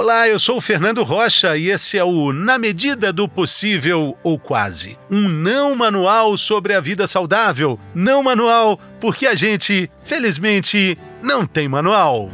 Olá, eu sou o Fernando Rocha e esse é o Na Medida do Possível ou Quase. Um não manual sobre a vida saudável. Não manual porque a gente, felizmente, não tem manual.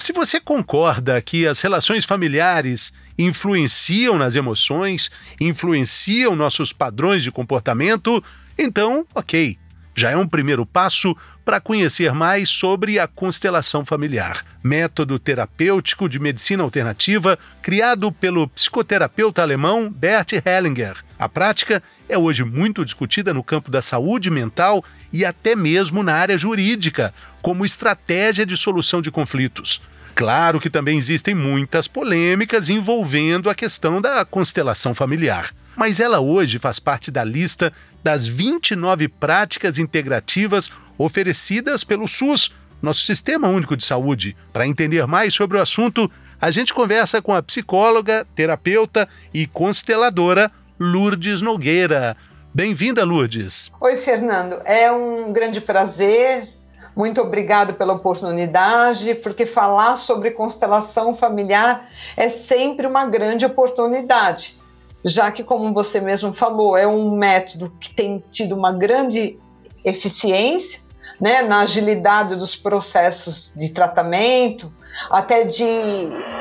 Se você concorda que as relações familiares influenciam nas emoções, influenciam nossos padrões de comportamento, então, ok já é um primeiro passo para conhecer mais sobre a constelação familiar, método terapêutico de medicina alternativa criado pelo psicoterapeuta alemão Bert Hellinger. A prática é hoje muito discutida no campo da saúde mental e até mesmo na área jurídica, como estratégia de solução de conflitos. Claro que também existem muitas polêmicas envolvendo a questão da constelação familiar mas ela hoje faz parte da lista das 29 práticas integrativas oferecidas pelo SUS, nosso Sistema Único de Saúde. Para entender mais sobre o assunto, a gente conversa com a psicóloga, terapeuta e consteladora Lourdes Nogueira. Bem-vinda, Lourdes. Oi, Fernando. É um grande prazer. Muito obrigado pela oportunidade, porque falar sobre constelação familiar é sempre uma grande oportunidade já que, como você mesmo falou, é um método que tem tido uma grande eficiência né, na agilidade dos processos de tratamento, até de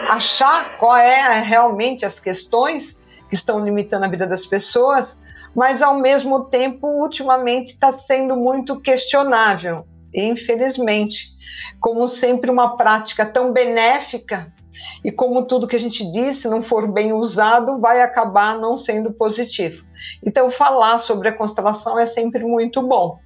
achar qual é realmente as questões que estão limitando a vida das pessoas, mas ao mesmo tempo, ultimamente, está sendo muito questionável, infelizmente. Como sempre, uma prática tão benéfica e como tudo que a gente disse não for bem usado, vai acabar não sendo positivo. Então, falar sobre a constelação é sempre muito bom.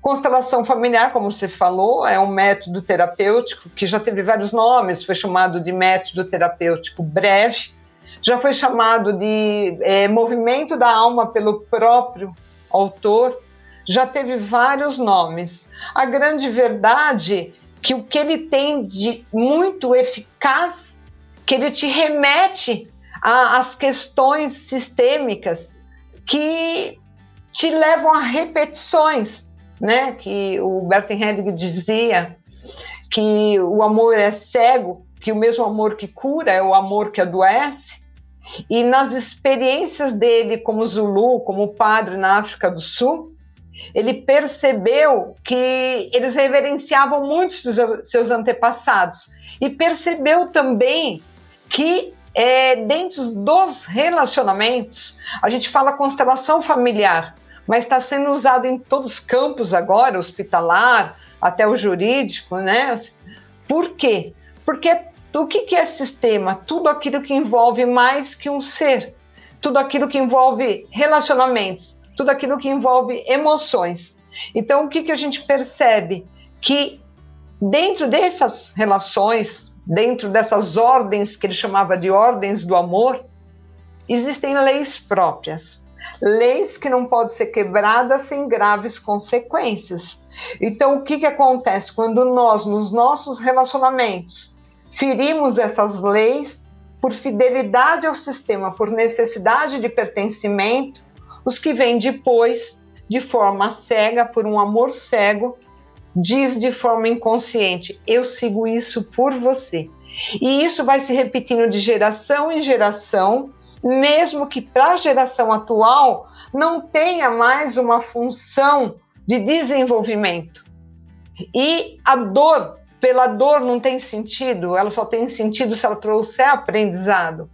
Constelação familiar, como você falou, é um método terapêutico que já teve vários nomes, foi chamado de método terapêutico breve, já foi chamado de é, movimento da alma pelo próprio autor, já teve vários nomes. A grande verdade que o que ele tem de muito eficaz, que ele te remete às questões sistêmicas que te levam a repetições, né? Que o Bertrand Helling dizia que o amor é cego, que o mesmo amor que cura é o amor que adoece. E nas experiências dele como Zulu, como padre na África do Sul, ele percebeu que eles reverenciavam muito seus antepassados e percebeu também que é, dentro dos relacionamentos, a gente fala constelação familiar, mas está sendo usado em todos os campos agora, hospitalar, até o jurídico, né? Por quê? Porque o que é sistema? Tudo aquilo que envolve mais que um ser, tudo aquilo que envolve relacionamentos, tudo aquilo que envolve emoções. Então, o que, que a gente percebe? Que dentro dessas relações, dentro dessas ordens que ele chamava de ordens do amor, existem leis próprias. Leis que não podem ser quebradas sem graves consequências. Então, o que, que acontece quando nós, nos nossos relacionamentos, ferimos essas leis por fidelidade ao sistema, por necessidade de pertencimento, os que vêm depois, de forma cega, por um amor cego, diz de forma inconsciente: Eu sigo isso por você. E isso vai se repetindo de geração em geração, mesmo que para a geração atual não tenha mais uma função de desenvolvimento. E a dor, pela dor não tem sentido, ela só tem sentido se ela trouxer aprendizado.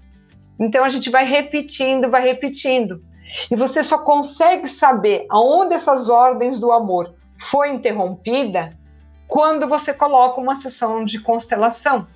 Então a gente vai repetindo, vai repetindo. E você só consegue saber aonde essas ordens do amor foi interrompida quando você coloca uma sessão de constelação.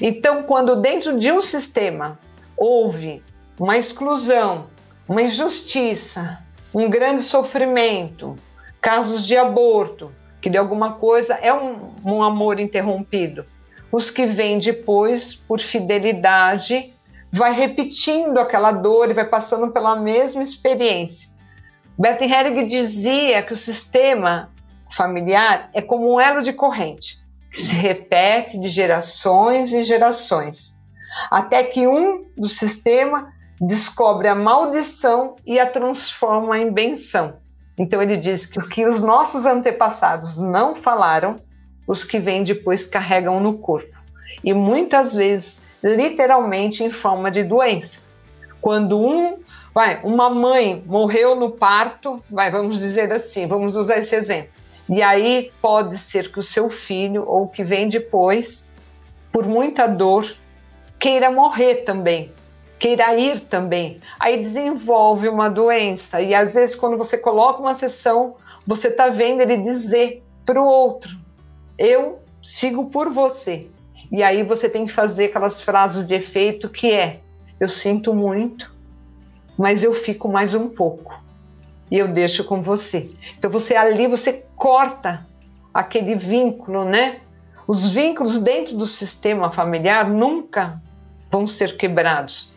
Então, quando dentro de um sistema houve uma exclusão, uma injustiça, um grande sofrimento, casos de aborto, que de alguma coisa é um, um amor interrompido. Os que vêm depois, por fidelidade, vai repetindo aquela dor e vai passando pela mesma experiência. Bertin Helling dizia que o sistema familiar é como um elo de corrente que se repete de gerações em gerações, até que um do sistema descobre a maldição e a transforma em benção. Então ele diz que o que os nossos antepassados não falaram, os que vêm depois carregam no corpo. E muitas vezes, literalmente em forma de doença. Quando um, vai, uma mãe morreu no parto, vai, vamos dizer assim, vamos usar esse exemplo. E aí pode ser que o seu filho ou o que vem depois, por muita dor, queira morrer também, queira ir também. Aí desenvolve uma doença. E às vezes, quando você coloca uma sessão, você está vendo ele dizer para o outro: Eu sigo por você. E aí você tem que fazer aquelas frases de efeito que é: Eu sinto muito, mas eu fico mais um pouco. E eu deixo com você. Então você ali você corta aquele vínculo, né? Os vínculos dentro do sistema familiar nunca vão ser quebrados.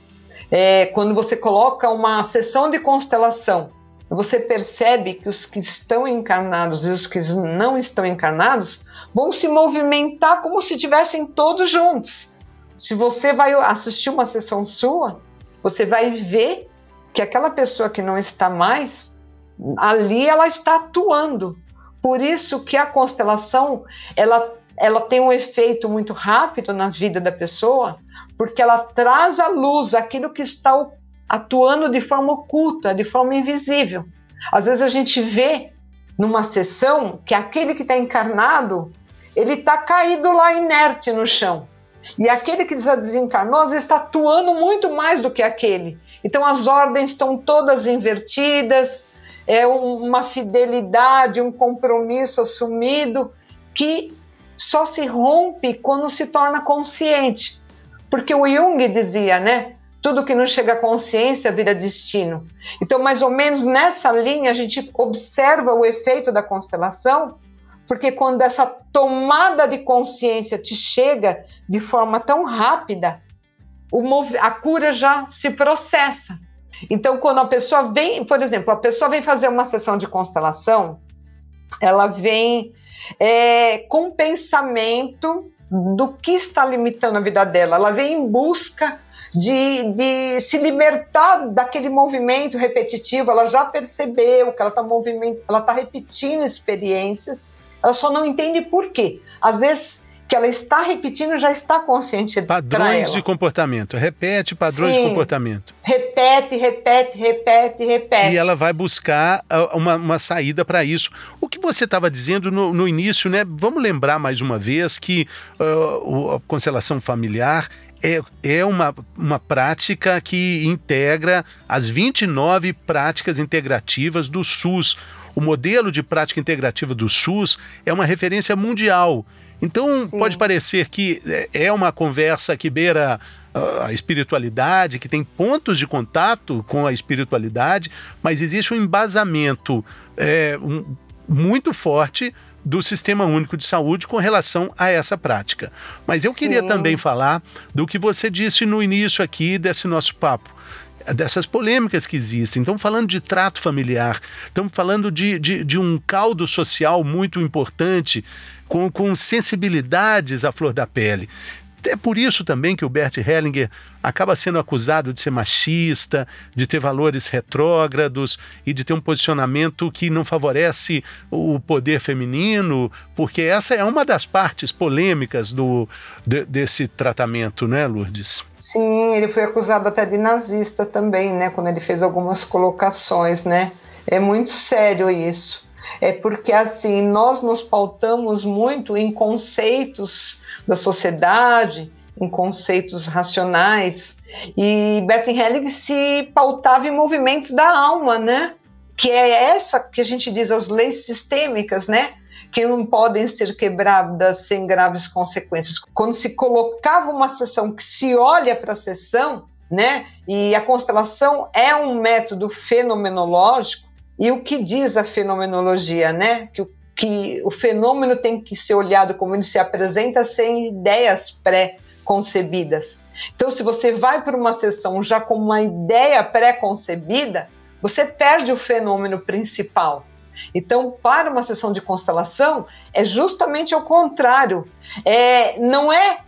É, quando você coloca uma sessão de constelação, você percebe que os que estão encarnados e os que não estão encarnados vão se movimentar como se estivessem todos juntos. Se você vai assistir uma sessão sua, você vai ver que aquela pessoa que não está mais ali ela está atuando. Por isso que a constelação ela ela tem um efeito muito rápido na vida da pessoa, porque ela traz à luz aquilo que está atuando de forma oculta, de forma invisível. Às vezes a gente vê numa sessão que aquele que está encarnado, ele está caído lá inerte no chão. E aquele que já desencarnou, vezes está atuando muito mais do que aquele. Então as ordens estão todas invertidas, é uma fidelidade, um compromisso assumido que só se rompe quando se torna consciente. Porque o Jung dizia, né? Tudo que não chega à consciência vira destino. Então, mais ou menos nessa linha, a gente observa o efeito da constelação, porque quando essa tomada de consciência te chega de forma tão rápida, a cura já se processa. Então, quando a pessoa vem, por exemplo, a pessoa vem fazer uma sessão de constelação, ela vem é, com pensamento do que está limitando a vida dela. Ela vem em busca de, de se libertar daquele movimento repetitivo. Ela já percebeu que ela está ela tá repetindo experiências. Ela só não entende por quê. Às vezes que ela está repetindo já está consciente padrões de comportamento repete padrões Sim. de comportamento repete repete repete repete e ela vai buscar ah, uma, uma saída para isso o que você estava dizendo no, no, início né vamos lembrar mais uma vez que uh, a constelação familiar é, é uma, uma prática que integra as 29 práticas integrativas do SUS. O modelo de prática integrativa do SUS é uma referência mundial então, Sim. pode parecer que é, é uma conversa que beira ah, a espiritualidade, que tem pontos de contato com a espiritualidade, mas existe um embasamento é, um, muito forte do Sistema Único de Saúde com relação a essa prática. Mas eu Sim. queria também falar do que você disse no início aqui desse nosso papo dessas polêmicas que existem. Estamos falando de trato familiar, estamos falando de, de, de um caldo social muito importante com, com sensibilidades à flor da pele. É por isso também que o Bert Hellinger acaba sendo acusado de ser machista, de ter valores retrógrados e de ter um posicionamento que não favorece o poder feminino, porque essa é uma das partes polêmicas do, de, desse tratamento, né, Lourdes? Sim, ele foi acusado até de nazista também, né, quando ele fez algumas colocações, né? É muito sério isso é porque assim nós nos pautamos muito em conceitos da sociedade, em conceitos racionais, e Bertin Hellig se pautava em movimentos da alma, né? Que é essa que a gente diz as leis sistêmicas, né? que não podem ser quebradas sem graves consequências. Quando se colocava uma sessão que se olha para a sessão, né? E a constelação é um método fenomenológico, e o que diz a fenomenologia, né? Que o, que o fenômeno tem que ser olhado como ele se apresenta sem ideias pré-concebidas. Então, se você vai para uma sessão já com uma ideia pré-concebida, você perde o fenômeno principal. Então, para uma sessão de constelação, é justamente o contrário. É, não é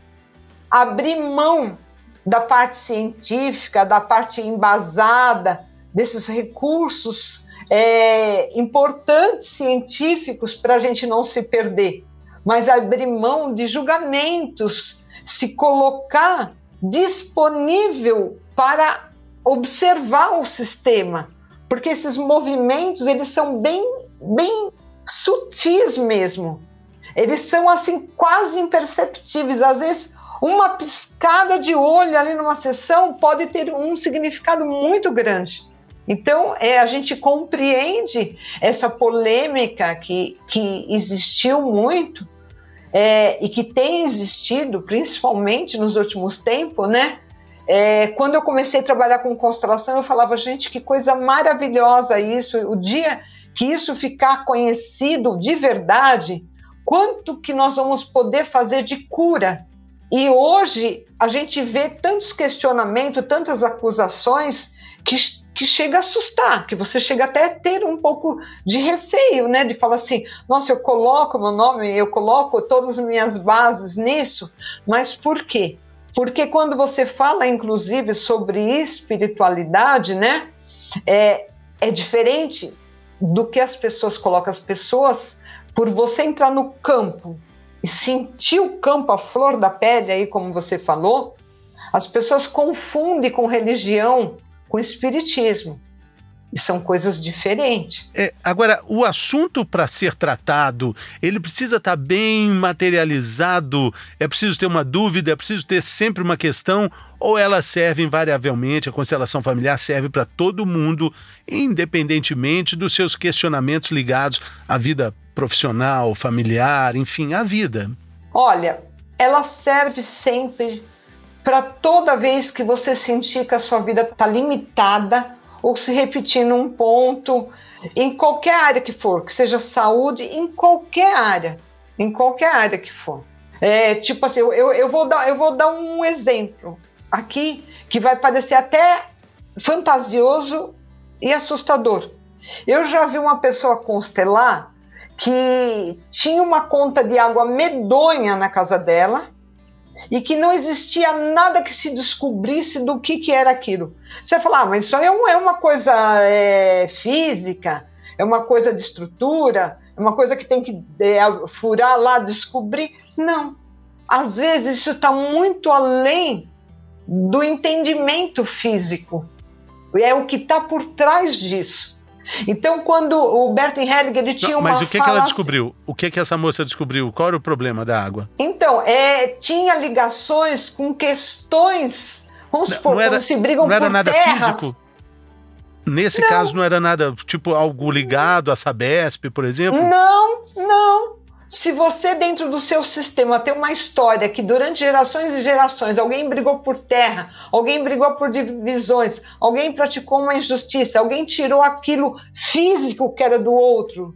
abrir mão da parte científica, da parte embasada, desses recursos é, importantes científicos para a gente não se perder, mas abrir mão de julgamentos, se colocar disponível para observar o sistema, porque esses movimentos eles são bem, bem sutis mesmo. Eles são assim quase imperceptíveis. Às vezes, uma piscada de olho ali numa sessão pode ter um significado muito grande. Então, é, a gente compreende essa polêmica que, que existiu muito é, e que tem existido, principalmente nos últimos tempos, né? É, quando eu comecei a trabalhar com constelação, eu falava, gente, que coisa maravilhosa isso. O dia que isso ficar conhecido de verdade, quanto que nós vamos poder fazer de cura. E hoje a gente vê tantos questionamentos, tantas acusações que, que chega a assustar, que você chega até a ter um pouco de receio, né? De falar assim, nossa, eu coloco meu nome, eu coloco todas as minhas bases nisso, mas por quê? Porque quando você fala, inclusive, sobre espiritualidade, né? É, é diferente do que as pessoas colocam. As pessoas, por você entrar no campo e sentir o campo a flor da pele, aí, como você falou, as pessoas confundem com religião, com espiritismo. E são coisas diferentes. É, agora, o assunto para ser tratado, ele precisa estar tá bem materializado, é preciso ter uma dúvida, é preciso ter sempre uma questão, ou ela serve invariavelmente, a constelação familiar serve para todo mundo, independentemente dos seus questionamentos ligados à vida profissional, familiar, enfim, à vida. Olha, ela serve sempre para toda vez que você sentir que a sua vida está limitada ou se repetir num ponto, em qualquer área que for, que seja saúde, em qualquer área, em qualquer área que for. É, tipo assim, eu, eu, vou dar, eu vou dar um exemplo aqui que vai parecer até fantasioso e assustador. Eu já vi uma pessoa constelar que tinha uma conta de água medonha na casa dela e que não existia nada que se descobrisse do que, que era aquilo. Você fala, ah, mas isso aí é uma coisa é, física, é uma coisa de estrutura, é uma coisa que tem que é, furar lá, descobrir. Não. Às vezes isso está muito além do entendimento físico. É o que está por trás disso. Então, quando o Bert Hellinger ele tinha Não, uma Mas o que, que ela descobriu? O que, que essa moça descobriu? Qual era o problema da água? Então, é, tinha ligações com questões, vamos não, supor, não era, se brigam não era nada terras. físico? Nesse não. caso, não era nada, tipo, algo ligado a Sabesp, por exemplo? Não, não. Se você, dentro do seu sistema, tem uma história que durante gerações e gerações alguém brigou por terra, alguém brigou por divisões, alguém praticou uma injustiça, alguém tirou aquilo físico que era do outro,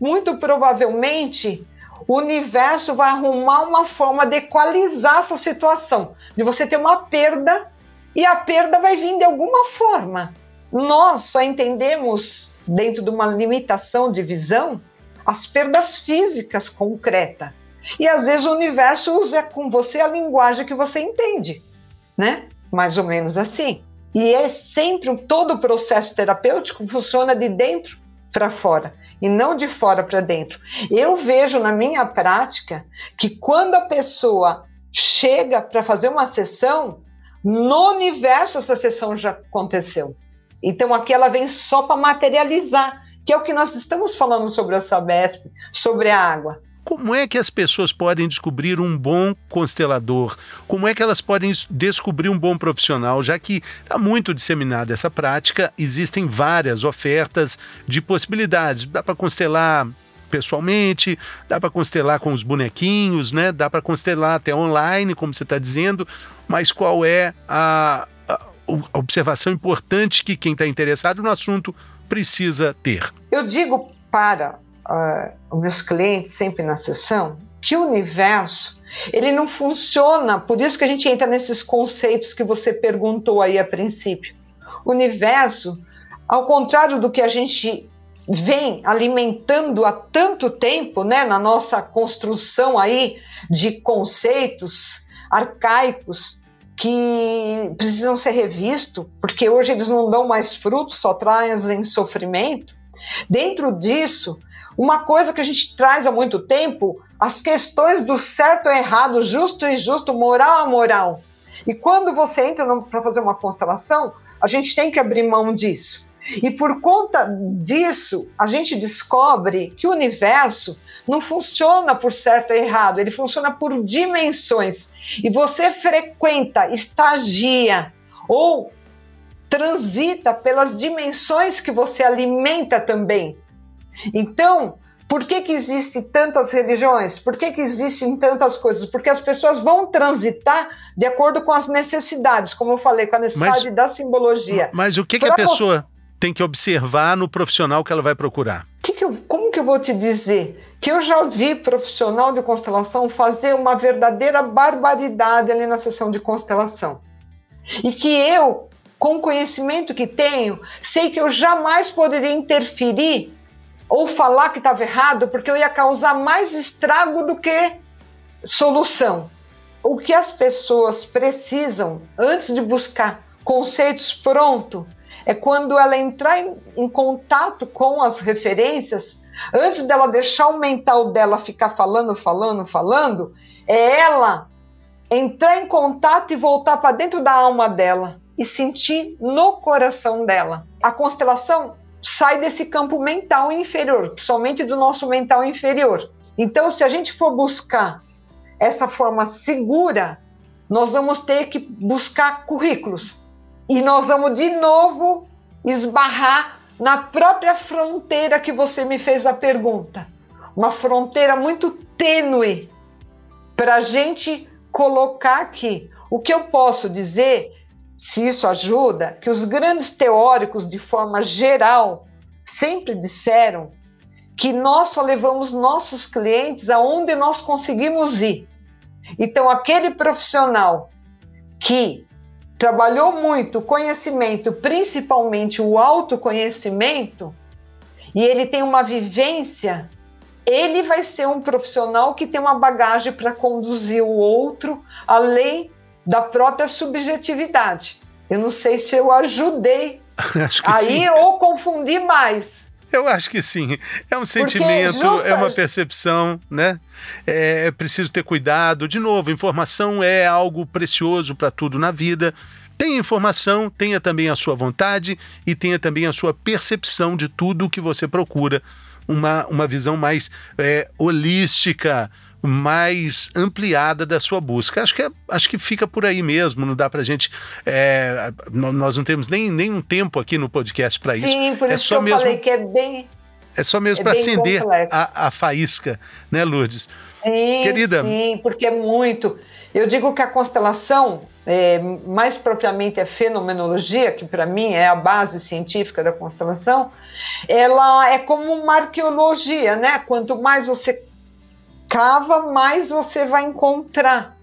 muito provavelmente o universo vai arrumar uma forma de equalizar essa situação, de você ter uma perda e a perda vai vir de alguma forma. Nós só entendemos dentro de uma limitação de visão as perdas físicas concretas. E às vezes o universo usa com você a linguagem que você entende, né? Mais ou menos assim. E é sempre todo o processo terapêutico funciona de dentro para fora e não de fora para dentro. Eu vejo na minha prática que quando a pessoa chega para fazer uma sessão, no universo essa sessão já aconteceu. Então aqui ela vem só para materializar que é o que nós estamos falando sobre a Sabesp, sobre a água. Como é que as pessoas podem descobrir um bom constelador? Como é que elas podem descobrir um bom profissional? Já que está muito disseminada essa prática, existem várias ofertas de possibilidades. Dá para constelar pessoalmente, dá para constelar com os bonequinhos, né? Dá para constelar até online, como você está dizendo. Mas qual é a, a observação importante que quem está interessado no assunto precisa ter? Eu digo para uh, os meus clientes sempre na sessão que o universo ele não funciona, por isso que a gente entra nesses conceitos que você perguntou aí a princípio. O universo, ao contrário do que a gente vem alimentando há tanto tempo, né, na nossa construção aí de conceitos arcaicos, que precisam ser revistos, porque hoje eles não dão mais frutos, só trazem sofrimento. Dentro disso, uma coisa que a gente traz há muito tempo, as questões do certo e errado, justo e injusto, moral a moral. E quando você entra para fazer uma constelação, a gente tem que abrir mão disso. E por conta disso, a gente descobre que o universo não funciona por certo e errado, ele funciona por dimensões. E você frequenta, estagia ou transita pelas dimensões que você alimenta também. Então, por que, que existem tantas religiões? Por que, que existem tantas coisas? Porque as pessoas vão transitar de acordo com as necessidades, como eu falei, com a necessidade mas, da simbologia. Mas o que, que a pessoa tem que observar no profissional que ela vai procurar? Que que eu, como que eu vou te dizer? Que eu já vi profissional de constelação fazer uma verdadeira barbaridade ali na sessão de constelação. E que eu, com o conhecimento que tenho, sei que eu jamais poderia interferir ou falar que estava errado, porque eu ia causar mais estrago do que solução. O que as pessoas precisam antes de buscar conceitos prontos é quando ela entrar em, em contato com as referências, antes dela deixar o mental dela ficar falando, falando, falando, é ela entrar em contato e voltar para dentro da alma dela e sentir no coração dela. A constelação sai desse campo mental inferior, somente do nosso mental inferior. Então, se a gente for buscar essa forma segura, nós vamos ter que buscar currículos e nós vamos de novo esbarrar na própria fronteira que você me fez a pergunta. Uma fronteira muito tênue para a gente colocar aqui. O que eu posso dizer, se isso ajuda, que os grandes teóricos, de forma geral, sempre disseram que nós só levamos nossos clientes aonde nós conseguimos ir. Então, aquele profissional que trabalhou muito o conhecimento, principalmente o autoconhecimento, e ele tem uma vivência, ele vai ser um profissional que tem uma bagagem para conduzir o outro além da própria subjetividade. Eu não sei se eu ajudei aí sim. ou confundi mais. Eu acho que sim. É um sentimento, justa... é uma percepção, né? É, é preciso ter cuidado. De novo, informação é algo precioso para tudo na vida. Tenha informação, tenha também a sua vontade e tenha também a sua percepção de tudo o que você procura. Uma, uma visão mais é, holística, mais ampliada da sua busca. Acho que, é, acho que fica por aí mesmo, não dá para gente. É, nós não temos nem, nem um tempo aqui no podcast para isso. Sim, por é isso que eu mesmo, falei que é bem. É só mesmo é para acender a, a, faísca, né, Lourdes? Sim, Querida. sim, porque é muito. Eu digo que a constelação, é, mais propriamente a fenomenologia, que para mim é a base científica da constelação, ela é como uma arqueologia, né? Quanto mais você cava, mais você vai encontrar.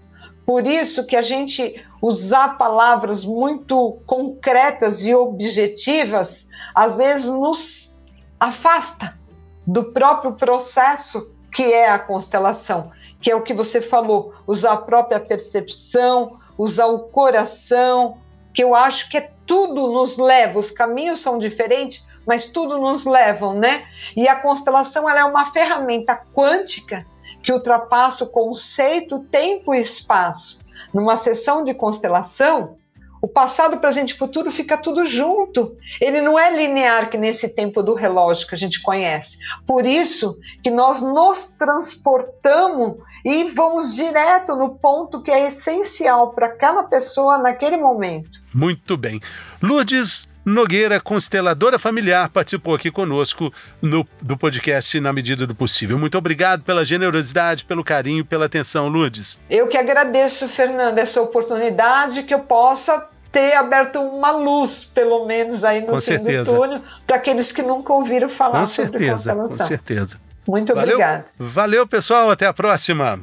Por isso que a gente usar palavras muito concretas e objetivas, às vezes nos afasta do próprio processo que é a constelação, que é o que você falou, usar a própria percepção, usar o coração, que eu acho que é tudo nos leva, os caminhos são diferentes, mas tudo nos levam, né? E a constelação ela é uma ferramenta quântica que ultrapassa o conceito tempo e espaço. Numa sessão de constelação, o passado, presente e futuro fica tudo junto. Ele não é linear que nesse tempo do relógio que a gente conhece. Por isso que nós nos transportamos e vamos direto no ponto que é essencial para aquela pessoa naquele momento. Muito bem. Lourdes Nogueira, consteladora familiar, participou aqui conosco no, do podcast Na Medida do Possível. Muito obrigado pela generosidade, pelo carinho, pela atenção, Lourdes. Eu que agradeço, Fernando, essa oportunidade que eu possa ter aberto uma luz, pelo menos aí no com fim certeza. do túnel, para aqueles que nunca ouviram falar com sobre certeza, constelação. Com certeza. Muito Valeu, obrigada. Valeu, pessoal. Até a próxima.